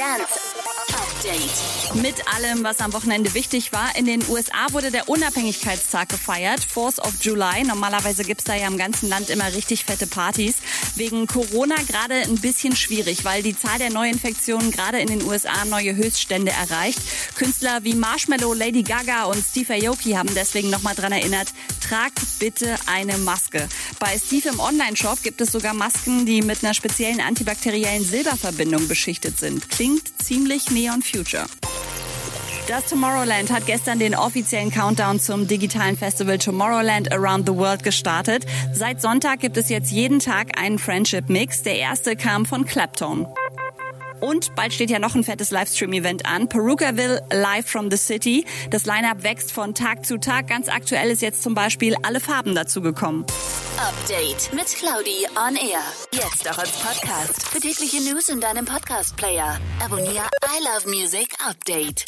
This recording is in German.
Dance Update. Mit allem, was am Wochenende wichtig war. In den USA wurde der Unabhängigkeitstag gefeiert, 4th of July. Normalerweise gibt's da ja im ganzen Land immer richtig fette Partys. Wegen Corona gerade ein bisschen schwierig, weil die Zahl der Neuinfektionen gerade in den USA neue Höchststände erreicht. Künstler wie Marshmallow, Lady Gaga und Steve Aoki haben deswegen nochmal dran erinnert, tragt bitte eine Maske. Bei Steve im Online-Shop gibt es sogar Masken, die mit einer speziellen antibakteriellen Silberverbindung beschichtet sind. Klingt ziemlich Neon Future. Das Tomorrowland hat gestern den offiziellen Countdown zum digitalen Festival Tomorrowland Around the World gestartet. Seit Sonntag gibt es jetzt jeden Tag einen Friendship Mix. Der erste kam von Clapton. Und bald steht ja noch ein fettes Livestream-Event an. Perukaville Live from the City. Das Line-Up wächst von Tag zu Tag. Ganz aktuell ist jetzt zum Beispiel alle Farben dazu gekommen. Update mit Claudi on Air. Jetzt auch als Podcast. Für tägliche News in deinem Podcast-Player. Abonniere I Love Music Update.